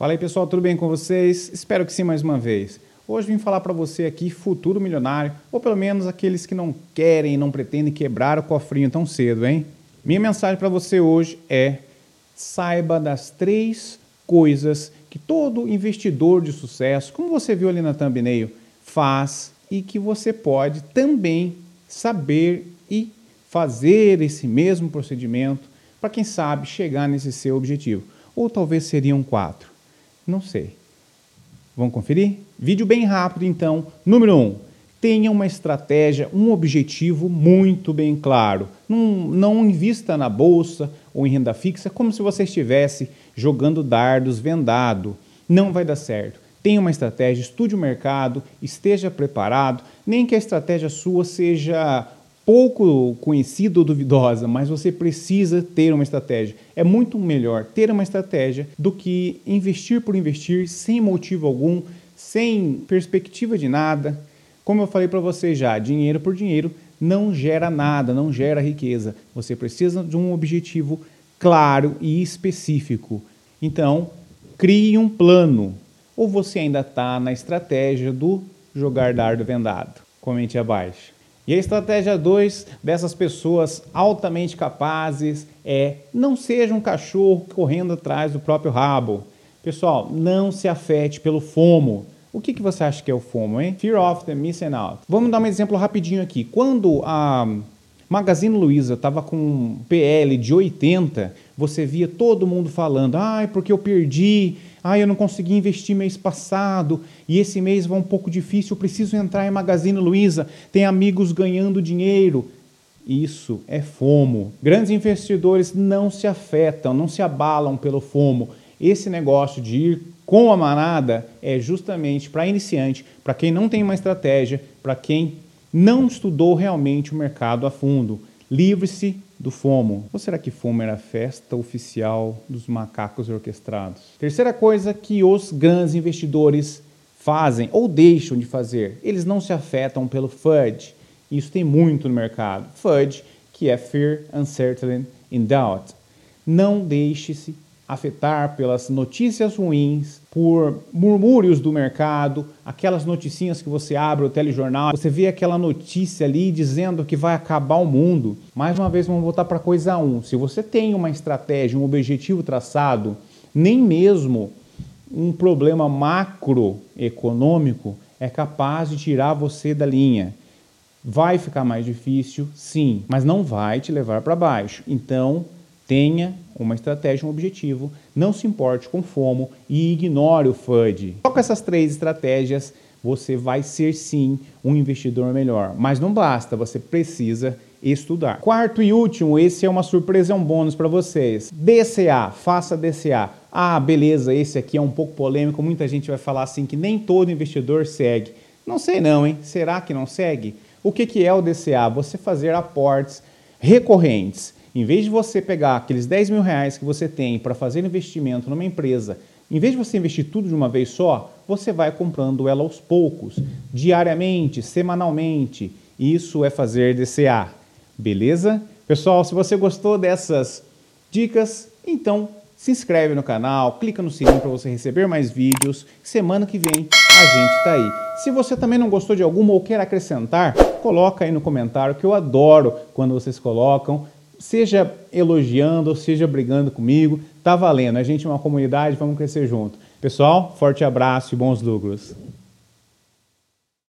Fala aí pessoal, tudo bem com vocês? Espero que sim mais uma vez. Hoje vim falar para você aqui futuro milionário, ou pelo menos aqueles que não querem e não pretendem quebrar o cofrinho tão cedo, hein? Minha mensagem para você hoje é: saiba das três coisas que todo investidor de sucesso, como você viu ali na thumbnail, faz e que você pode também saber e fazer esse mesmo procedimento para quem sabe chegar nesse seu objetivo. Ou talvez seriam quatro. Não sei. Vamos conferir? Vídeo bem rápido, então. Número 1. Um, tenha uma estratégia, um objetivo muito bem claro. Não, não invista na bolsa ou em renda fixa como se você estivesse jogando dardos vendado. Não vai dar certo. Tenha uma estratégia, estude o mercado, esteja preparado. Nem que a estratégia sua seja pouco conhecida ou duvidosa, mas você precisa ter uma estratégia. É muito melhor ter uma estratégia do que investir por investir sem motivo algum, sem perspectiva de nada. Como eu falei para você já, dinheiro por dinheiro não gera nada, não gera riqueza. Você precisa de um objetivo claro e específico. Então, crie um plano. Ou você ainda está na estratégia do jogar dardo vendado? Comente abaixo. E a estratégia 2 dessas pessoas altamente capazes é não seja um cachorro correndo atrás do próprio rabo. Pessoal, não se afete pelo FOMO. O que, que você acha que é o FOMO, hein? Fear of the Missing Out. Vamos dar um exemplo rapidinho aqui. Quando a Magazine Luiza estava com um PL de 80, você via todo mundo falando, ai, porque eu perdi, ai, eu não consegui investir mês passado, e esse mês vai um pouco difícil, eu preciso entrar em Magazine Luiza, tem amigos ganhando dinheiro. Isso é FOMO. Grandes investidores não se afetam, não se abalam pelo FOMO. Esse negócio de ir com a manada é justamente para iniciante, para quem não tem uma estratégia, para quem não estudou realmente o mercado a fundo. Livre-se do FOMO. Ou será que FOMO era a festa oficial dos macacos orquestrados? Terceira coisa que os grandes investidores fazem ou deixam de fazer, eles não se afetam pelo FUD. Isso tem muito no mercado. FUD, que é Fear, Uncertainty and Doubt. Não deixe-se afetar pelas notícias ruins, por murmúrios do mercado, aquelas noticinhas que você abre o telejornal, você vê aquela notícia ali dizendo que vai acabar o mundo. Mais uma vez vamos voltar para coisa 1. Um. Se você tem uma estratégia, um objetivo traçado, nem mesmo um problema macroeconômico é capaz de tirar você da linha. Vai ficar mais difícil, sim, mas não vai te levar para baixo. Então, Tenha uma estratégia, um objetivo, não se importe com FOMO e ignore o FUD. Só com essas três estratégias você vai ser sim um investidor melhor. Mas não basta, você precisa estudar. Quarto e último, esse é uma surpresa, é um bônus para vocês. DCA, faça DCA. Ah, beleza, esse aqui é um pouco polêmico, muita gente vai falar assim que nem todo investidor segue. Não sei não, hein? Será que não segue? O que, que é o DCA? Você fazer aportes recorrentes. Em vez de você pegar aqueles 10 mil reais que você tem para fazer investimento numa empresa, em vez de você investir tudo de uma vez só, você vai comprando ela aos poucos, diariamente, semanalmente. Isso é fazer DCA. Beleza? Pessoal, se você gostou dessas dicas, então se inscreve no canal, clica no sininho para você receber mais vídeos. Semana que vem a gente está aí. Se você também não gostou de alguma ou quer acrescentar, coloca aí no comentário que eu adoro quando vocês colocam seja elogiando, seja brigando comigo, tá valendo. A gente é uma comunidade, vamos crescer junto. Pessoal, forte abraço e bons lucros.